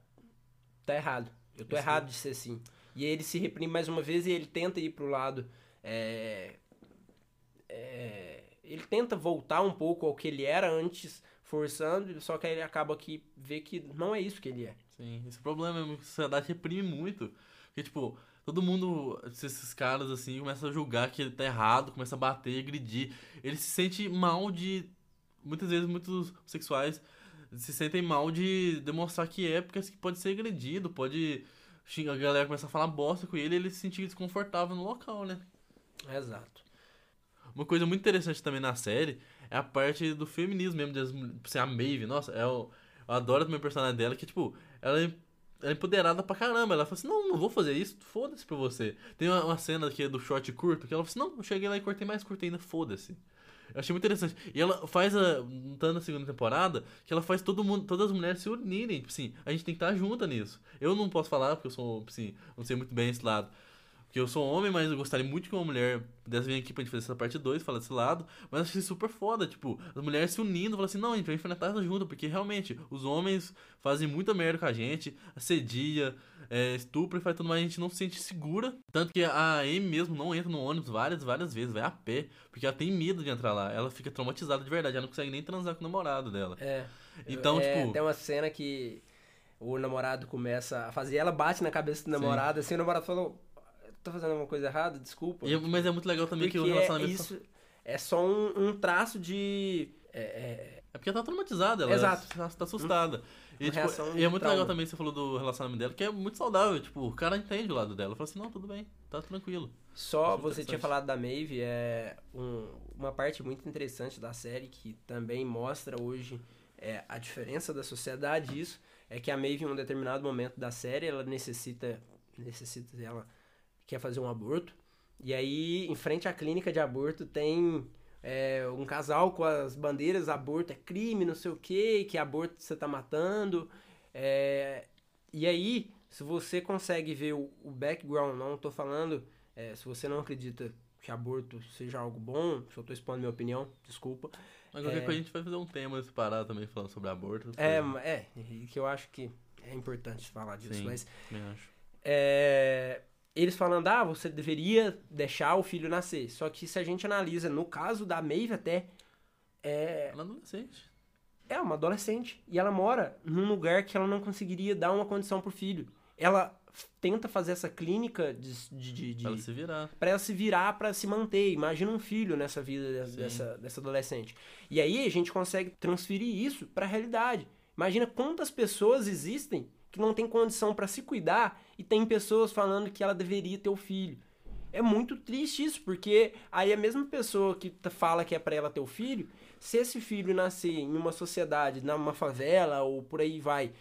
tá errado. Eu tô errado de ser assim. E aí ele se reprime mais uma vez e ele tenta ir pro lado. é, é, ele tenta voltar um pouco ao que ele era antes, forçando, só que aí ele acaba que vê que não é isso que ele é. Sim, esse problema é que a sociedade reprime muito. Porque, tipo, todo mundo, esses caras assim, começa a julgar que ele tá errado, começa a bater, agredir. Ele se sente mal de. Muitas vezes, muitos sexuais se sentem mal de demonstrar que é, porque assim, pode ser agredido, pode. A galera começa a falar bosta com ele e ele se sentir desconfortável no local, né? Exato. Uma coisa muito interessante também na série é a parte do feminismo mesmo, de assim, a Maeve, nossa, é o- eu adoro também o personagem dela, que, tipo, ela é, é empoderada pra caramba. Ela fala assim, não, não vou fazer isso, foda-se pra você. Tem uma, uma cena que é do short curto, que ela fala assim, não, eu cheguei lá e cortei mais curto ainda, foda-se. Eu achei muito interessante. E ela faz a. Tá na segunda temporada, que ela faz todo mundo, todas as mulheres se unirem. Tipo assim, a gente tem que estar junta nisso. Eu não posso falar, porque eu sou, tipo assim, não sei muito bem esse lado. Porque eu sou homem, mas eu gostaria muito que uma mulher pudesse vir aqui pra gente fazer essa parte 2, falar desse lado. Mas eu achei super foda, tipo, as mulheres se unindo, falando assim, não, a gente vai enfrentar essa junto, porque realmente os homens fazem muita merda com a gente, assedia, é, estupra e faz tudo mais, a gente não se sente segura. Tanto que a Amy mesmo não entra no ônibus várias, várias vezes, vai a pé, porque ela tem medo de entrar lá. Ela fica traumatizada de verdade, ela não consegue nem transar com o namorado dela. É. Então, É, tipo. Tem uma cena que o namorado começa a fazer, ela bate na cabeça do namorado, assim, o namorado falou, tô fazendo alguma coisa errada, desculpa. E- mas é muito legal também que o relacionamento. é, isso é só um, um traço de... é, é, É porque ela tá traumatizada, ela Exato. tá, tá assustada. E, Uma tipo, e é muito trauma. legal também que você falou do relacionamento dela, que é muito saudável. Tipo, o cara entende o lado dela. Fala assim, não, tudo bem, tá tranquilo. Só Acho você tinha falado da Maeve, é um- uma parte muito interessante da série que também mostra hoje é, a diferença da sociedade. Isso é que a Maeve, em um determinado momento da série, ela necessita, necessita, ela quer fazer um aborto. E aí, em frente à clínica de aborto, tem é, um casal com as bandeiras aborto é crime, não sei o que, que aborto você tá matando. É, e aí, se você consegue ver o, o background, não tô falando, é, se você não acredita que aborto seja algo bom, se eu tô expondo minha opinião, desculpa. Mas qualquer É. coisa a gente vai fazer um tema separado também falando sobre aborto. É, é, que eu acho que é importante falar disso, Sim. mas Também acho. é, eles falando, ah, você deveria deixar o filho nascer. Só que se a gente analisa, no caso da Maeve até, é, Ela é adolescente. é uma adolescente. E ela mora num lugar que ela não conseguiria dar uma condição pro filho. Ela tenta fazer essa clínica de, de, de- Pra ela se virar. pra ela se virar pra se manter. Imagina um filho nessa vida Sim. dessa, dessa adolescente. E aí a gente consegue transferir isso pra realidade. Imagina quantas pessoas existem que não têm condição pra se cuidar e tem pessoas falando que ela deveria ter o filho. É muito triste isso, porque aí a mesma pessoa que tá- fala que é pra ela ter o filho, se esse filho nascer em uma sociedade, numa favela ou por aí vai,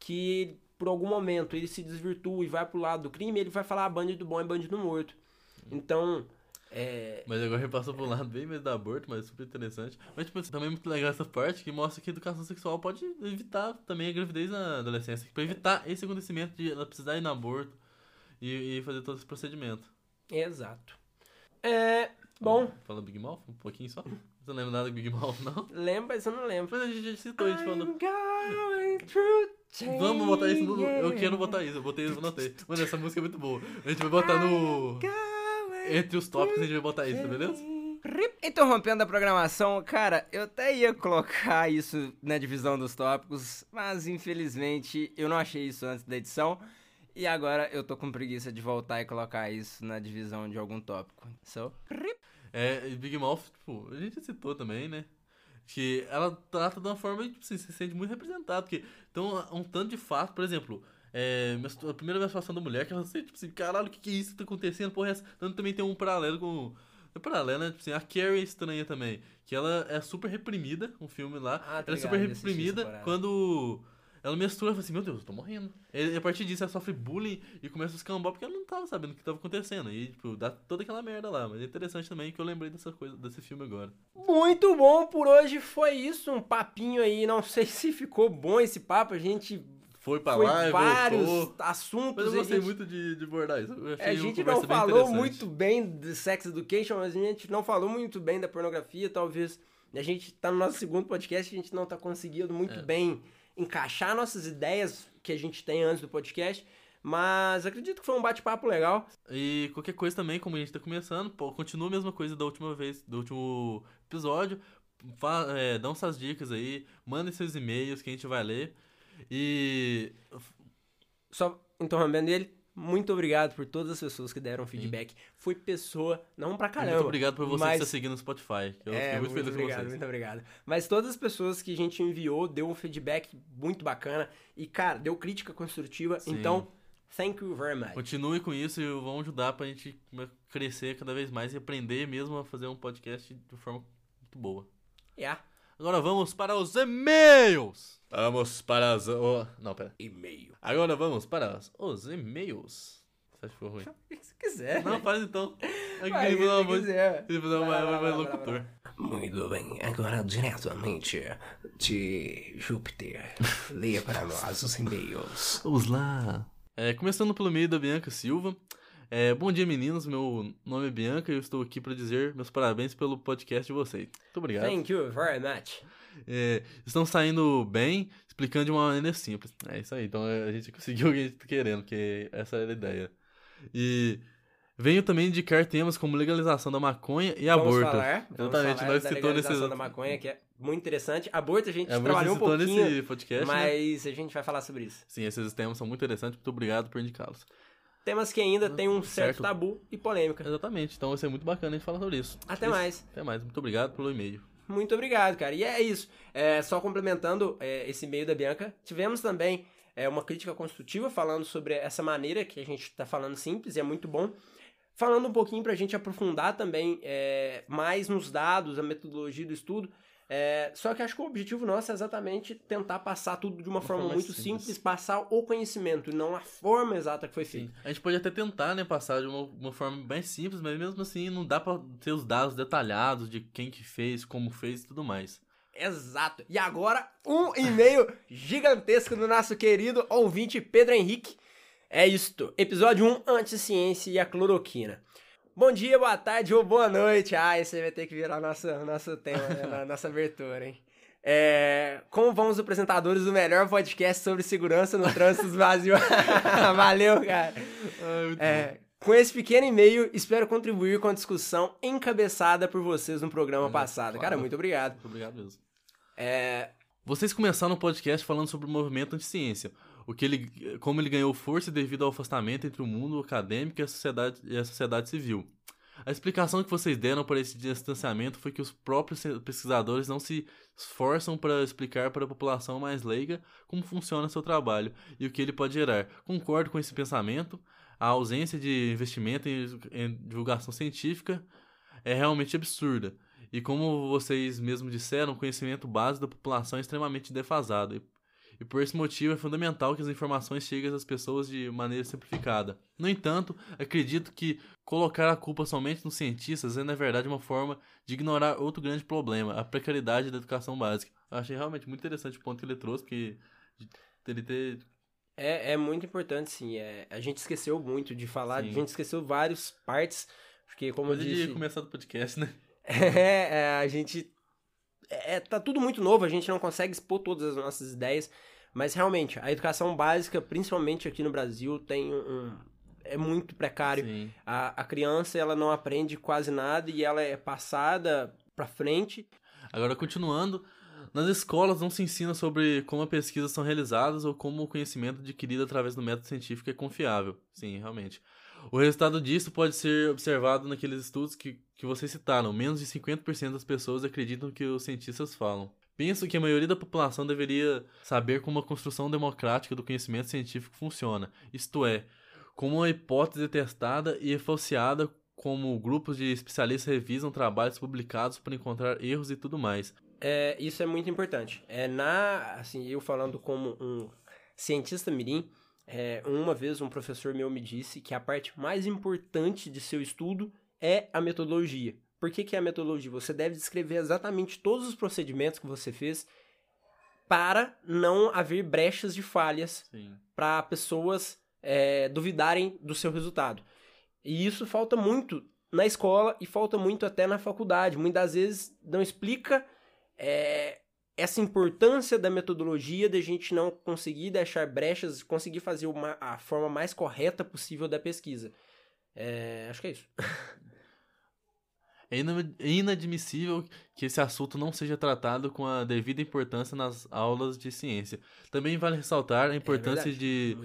que por algum momento ele se desvirtua e vai pro lado do crime, ele vai falar ah, bandido bom é bandido morto. Então, é, Mas agora ele passou por um lado bem meio do aborto, mas super interessante. Mas, tipo, assim, também é muito legal essa parte que mostra que educação sexual pode evitar também a gravidez na adolescência. Pra evitar esse acontecimento de ela precisar ir no aborto e, e fazer todo esse procedimento. exato. É, bom, Fala Big Mouth um pouquinho só? Você não lembra nada do Big Mouth, não? lembra, mas eu não lembro. Mas a gente já citou, a gente falou. Vamos botar isso no. Eu quero botar isso, eu botei isso, eu anotei. Mano, essa música é muito boa. A gente vai botar no. Entre os tópicos a gente vai botar isso, beleza? Interrompendo a programação, cara, eu até ia colocar isso na divisão dos tópicos, mas infelizmente eu não achei isso antes da edição. E agora eu tô com preguiça de voltar e colocar isso na divisão de algum tópico. So, É, e Big Mouth, tipo, a gente citou também, né? Que ela trata de uma forma que tipo, assim, se sente muito representada. Porque tem um, um tanto de fato, por exemplo, é, a primeira menstruação da mulher, que ela sente, tipo assim, caralho, o que, que é isso que tá acontecendo? Porra, essa. Tanto também tem um paralelo com. É paralelo, né? Tipo assim, a Carrie é estranha também. Que ela é super reprimida, um filme lá. Ah, tô ela é super reprimida quando. Ela menstrua e fala assim, meu Deus, eu tô morrendo. E a partir disso ela sofre bullying e começa a escambar porque ela não tava sabendo o que tava acontecendo. E, tipo, dá toda aquela merda lá. Mas é interessante também que eu lembrei dessa coisa, desse filme agora. Muito bom por hoje, foi isso, um papinho aí, não sei se ficou bom esse papo, a gente Foi pra foi lá e vários voltou. assuntos. Mas eu gostei gente- muito de, de abordar isso. Achei A gente não falou muito bem de sex education, mas a gente não falou muito bem da pornografia, talvez. A gente tá no nosso segundo podcast, a gente não tá conseguindo muito É. bem encaixar nossas ideias que a gente tem antes do podcast, mas acredito que foi um bate-papo legal. E qualquer coisa também, como a gente tá começando, pô, continua a mesma coisa da última vez, do último episódio. Fa é, dá essas dicas aí, mandem seus e-mails que a gente vai ler. E Só interrompendo ele, muito obrigado por todas as pessoas que deram feedback. Foi pessoa, não pra caramba. muito obrigado por você mas... que está seguindo no Spotify. Eu É, fiquei muito, feliz obrigado, com vocês. muito obrigado. Mas todas as pessoas que a gente enviou deu um feedback muito bacana e, cara, deu crítica construtiva. Sim. Então, thank you very much. Continue com isso e vão ajudar pra gente crescer cada vez mais e aprender mesmo a fazer um podcast de forma muito boa. Yeah. Agora vamos para os e-mails. Vamos para as. oh, não, pera. E-mail. Agora vamos para os, os e-mails. Você acha que foi ruim? O que você quiser. Não, faz então. Que Vai, ele o que falou uma você voz. quiser. Uma voz lá, vai lá, locutor. Muito bem, agora diretamente de Júpiter. Leia para nós os e-mails. Vamos lá. É, começando pelo e-mail da Bianca Silva. É, bom dia, meninos. Meu nome é Bianca e eu estou aqui para dizer meus parabéns pelo podcast de vocês. Muito obrigado. Thank you very much. É, estão saindo bem, explicando de uma maneira simples. É isso aí. Então é, a gente conseguiu o que a gente tá querendo, que essa era a ideia. E Venho também indicar temas como legalização da maconha e Vamos aborto. falar, vamos Exatamente, falar nós da citou legalização nesse- da maconha, que é muito interessante. Aborto a gente Aborto trabalhou um pouquinho, nesse podcast, né? mas a gente vai falar sobre isso. Sim, esses temas são muito interessantes, muito obrigado por indicá-los. Temas que ainda tem um certo, Certo. tabu e polêmica. Exatamente, então vai ser muito bacana a gente falar sobre isso. Até Isso- mais. Até mais, muito obrigado pelo e-mail. Muito obrigado, cara. E é isso. É, só complementando é, esse e-mail da Bianca, tivemos também é, uma crítica construtiva falando sobre essa maneira que a gente tá falando simples e é muito bom. Falando um pouquinho pra gente aprofundar também é, mais nos dados, a metodologia do estudo. É, só que acho que o objetivo nosso é exatamente tentar passar tudo de uma, forma, forma muito simples. simples. passar o conhecimento, e não a forma exata que foi feita. A gente pode até tentar, né, passar de uma, uma forma bem simples, mas mesmo assim não dá pra ter os dados detalhados de quem que fez, como fez e tudo mais. Exato. E agora, um e-mail gigantesco do nosso querido ouvinte Pedro Henrique. É isto. Episódio 1, Anticiência e a Cloroquina. Bom dia, boa tarde ou boa noite. Ah, esse vai ter que virar nosso, nosso tema, né? nossa abertura, hein? É, como vão os apresentadores do melhor podcast sobre segurança no trânsito Brasil? Valeu, cara. É, com esse pequeno e-mail, espero contribuir com a discussão encabeçada por vocês no programa Olha, passado. Cara, claro. muito obrigado. Muito obrigado mesmo. É, Vocês começaram o podcast falando sobre o movimento anti-ciência, o que ele, como ele ganhou força devido ao afastamento entre o mundo acadêmico e a sociedade, e a sociedade civil. A explicação que vocês deram para esse distanciamento foi que os próprios pesquisadores não se esforçam para explicar para a população mais leiga como funciona seu trabalho e o que ele pode gerar. Concordo com esse pensamento. A ausência de investimento em, em divulgação científica é realmente absurda. E como vocês mesmos disseram, o conhecimento básico da população é extremamente defasado. E, por esse motivo é fundamental que as informações cheguem às pessoas de maneira simplificada. No entanto, acredito que colocar a culpa somente nos cientistas é, na verdade, uma forma de ignorar outro grande problema, a precariedade da educação básica. Eu achei realmente muito interessante o ponto que ele trouxe, porque ele ter É, é muito importante, sim. É, a gente esqueceu muito de falar, Sim. a gente esqueceu várias partes, porque como eu disse... de começar do podcast, né? É, é, a gente... É, tá tudo muito novo, a gente não consegue expor todas as nossas ideias, mas realmente, a educação básica, principalmente aqui no Brasil, tem um... É muito precário. Sim. A, a criança, ela não aprende quase nada e ela é passada pra frente. Agora, continuando, nas escolas não se ensina sobre como as pesquisas são realizadas ou como o conhecimento adquirido através do método científico é confiável. Sim, realmente. O resultado disso pode ser observado naqueles estudos que, que vocês citaram. Menos de 50% das pessoas acreditam que os cientistas falam. Penso que a maioria da população deveria saber como a construção democrática do conhecimento científico funciona. Isto é, como uma hipótese testada e falseada, como grupos de especialistas revisam trabalhos publicados para encontrar erros e tudo mais. É, isso é muito importante. É na, assim, eu falando como um cientista mirim, é, uma vez um professor meu me disse que a parte mais importante de seu estudo é a metodologia. Por que, que é a metodologia? Você deve descrever exatamente todos os procedimentos que você fez para não haver brechas de falhas para pessoas é, duvidarem do seu resultado. E isso falta muito na escola e falta muito até na faculdade. Muitas vezes não explica é, essa importância da metodologia de a gente não conseguir deixar brechas, conseguir fazer uma, a forma mais correta possível da pesquisa. É, acho que é isso. É ina- é inadmissível que esse assunto não seja tratado com a devida importância nas aulas de ciência. Também vale ressaltar a importância É de.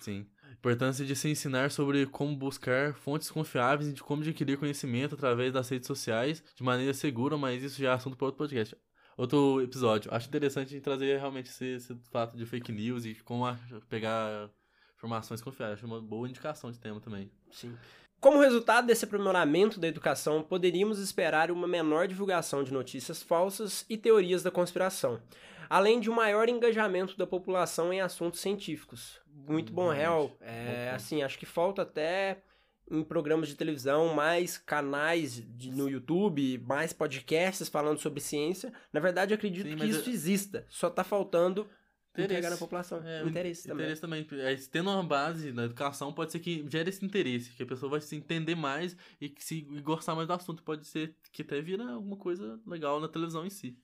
Sim. Importância de se ensinar sobre como buscar fontes confiáveis e de como adquirir conhecimento através das redes sociais de maneira segura, mas isso já é assunto para outro podcast. Outro episódio. Acho interessante trazer realmente esse, esse fato de fake news e como a- pegar informações confiáveis. Acho uma boa indicação de tema também. Sim. Como resultado desse aprimoramento da educação, poderíamos esperar uma menor divulgação de notícias falsas e teorias da conspiração, além de um maior engajamento da população em assuntos científicos. Muito bom, réu. Bom É, assim, acho que falta até em programas de televisão mais canais de- no YouTube, mais podcasts falando sobre ciência. Na verdade, acredito Sim, que isso eu- exista. Só tá faltando Interesse. entregar na população. É, interesse também. Interesse também. É, Tendo uma base na educação, pode ser que gere esse interesse, que a pessoa vai se entender mais e que se e gostar mais do assunto. Pode ser que até vira alguma coisa legal na televisão em si.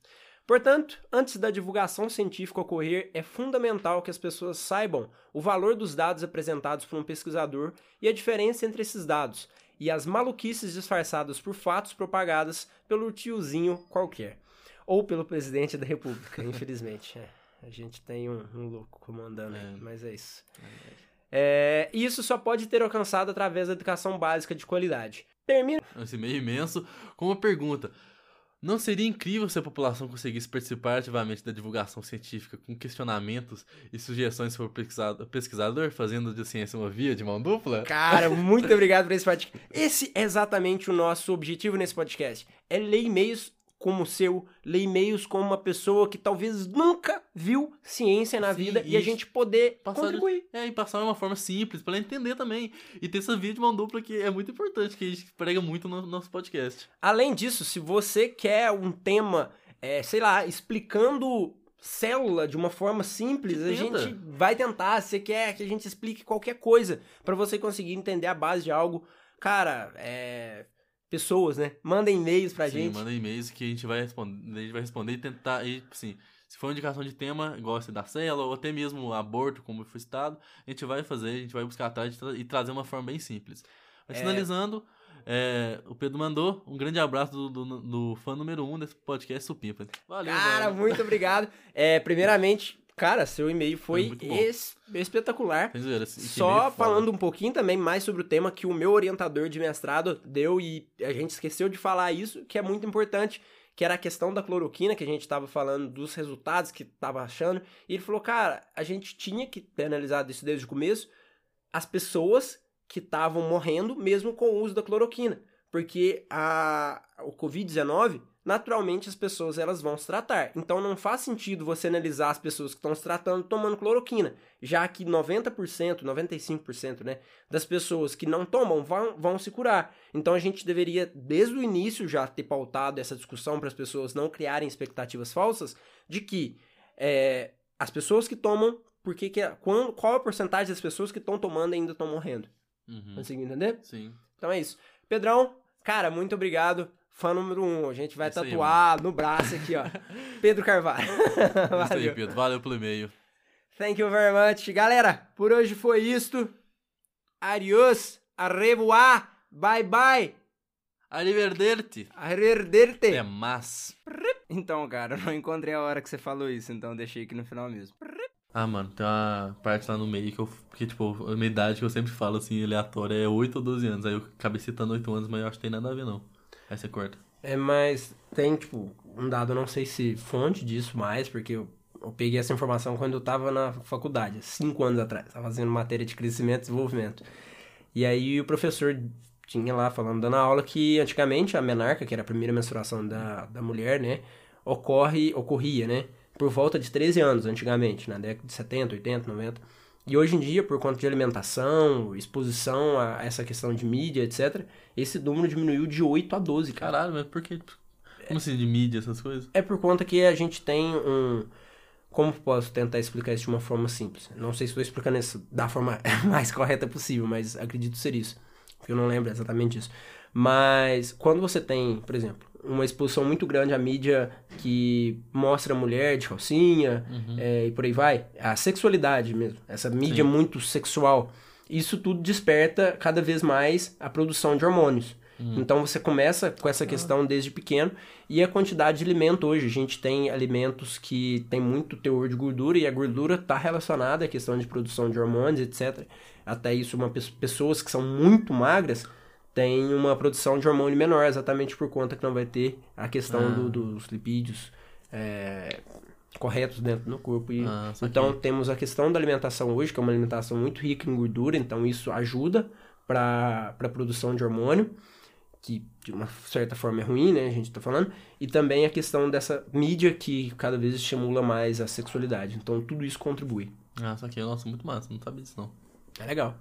Portanto, antes da divulgação científica ocorrer, é fundamental que as pessoas saibam o valor dos dados apresentados por um pesquisador e a diferença entre esses dados, e as maluquices disfarçadas por fatos propagadas pelo tiozinho qualquer. Ou pelo presidente da república, infelizmente. É, a gente tem um, um louco comandando aí, É. mas é isso. É, isso só pode ter alcançado através da educação básica de qualidade. Termina Esse meio imenso, com uma pergunta. Não seria incrível se a população conseguisse participar ativamente da divulgação científica com questionamentos e sugestões sobre o pesquisado- pesquisador, fazendo de ciência uma via de mão dupla? Cara, muito obrigado por esse podcast. Esse é exatamente o nosso objetivo nesse podcast. É ler e-mails como o seu, ler e-mails como uma pessoa que talvez nunca viu ciência na Sim, vida e a gente poder Passar contribuir. É, e passar de uma forma simples, pra ela entender também. E ter essa via de mão dupla que é muito importante, que a gente prega muito no nosso podcast. Além disso, se você quer um tema, é, sei lá, explicando célula de uma forma simples, a gente vai tentar. Se você quer que a gente explique qualquer coisa pra você conseguir entender a base de algo, cara, é. Pessoas, né? Mandem e-mails pra Sim, gente. manda e-mails que a gente vai responder, a gente vai responder e tentar, e, assim, se for indicação de tema, igual esse da célula, ou até mesmo aborto, como foi citado, a gente vai fazer, a gente vai buscar atrás e tra- e trazer uma forma bem simples. Mas É. finalizando, é, o Pedro mandou um grande abraço do, do, do fã número um desse podcast Supimpa. Valeu, Cara, muito obrigado. É, primeiramente, cara, seu e-mail foi es- espetacular. Esse Só é foda. falando um pouquinho também mais sobre o tema que o meu orientador de mestrado deu e a gente esqueceu de falar isso, que é muito importante, que era a questão da cloroquina, que a gente estava falando dos resultados que estava achando. E ele falou, cara, a gente tinha que ter analisado isso desde o começo, as pessoas que estavam morrendo mesmo com o uso da cloroquina. Porque a, o Covid-19, naturalmente as pessoas elas vão se tratar. Então não faz sentido você analisar as pessoas que estão se tratando tomando cloroquina, já que 90%, 95%, né, das pessoas que não tomam vão, vão se curar. Então a gente deveria, desde o início, já ter pautado essa discussão para as pessoas não criarem expectativas falsas de que é, as pessoas que tomam, porque que, quando, qual a porcentagem das pessoas que estão tomando ainda estão morrendo. Uhum, Conseguiu entender? Sim. Então é isso. Pedrão, cara, muito obrigado. Fã número um. A gente vai Isso aí, tatuar no braço aqui, ó. Pedro Carvalho. É isso aí, Valeu. Pedro. Valeu pelo e-mail. Thank you very much. Galera, por hoje foi isto. Adiós. Arrevoar. Bye bye. Arrivederci. Arrivederci. É mas. Então, cara, eu não encontrei a hora que você falou isso, então deixei aqui no final mesmo. Ah, mano, tem uma parte lá no meio que eu. Que, tipo, a minha idade que eu sempre falo assim, aleatória, é 8 ou 12 anos. Aí eu acabei citando 8 anos, mas eu acho que tem nada a ver, não. Aí você corta. É, mas tem, tipo, um dado, não sei se fonte disso mais, porque eu, eu peguei essa informação quando eu tava na faculdade, cinco anos atrás. Tava fazendo matéria de crescimento e desenvolvimento. E aí o professor tinha lá falando, dando aula, que antigamente a menarca, que era a primeira menstruação da, da mulher, né, ocorre, ocorria, né, por volta de 13 anos antigamente, na década de 70, 80, 90. E hoje em dia, por conta de alimentação, exposição a essa questão de mídia, etc., esse número diminuiu de 8 a 12, cara. Caralho, mas por que? Como assim, de mídia, essas coisas? É por conta que a gente tem um. Como posso tentar explicar isso de uma forma simples? Não sei se estou explicando isso da forma mais correta possível, mas acredito ser isso. Porque eu não lembro exatamente disso. Mas quando você tem, por exemplo, uma exposição muito grande à mídia que mostra a mulher de calcinha é, e por aí vai, a sexualidade mesmo, essa mídia Sim. muito sexual, isso tudo desperta cada vez mais a produção de hormônios. Então você começa com essa questão desde pequeno e a quantidade de alimento hoje. A gente tem alimentos que tem muito teor de gordura e a gordura está relacionada à questão de produção de hormônios, etc. Até isso, uma, pe- pessoas que são muito magras têm uma produção de hormônio menor, exatamente por conta que não vai ter a questão Ah. do- dos lipídios é, corretos dentro do corpo. E, Ah, então temos a questão da alimentação hoje, que é uma alimentação muito rica em gordura, então isso ajuda para a produção de hormônio que de uma certa forma é ruim, né? A gente tá falando. E também a questão dessa mídia que cada vez estimula mais a sexualidade. Então tudo isso contribui. Ah, só que, nossa, muito massa, não sabia disso não. É legal.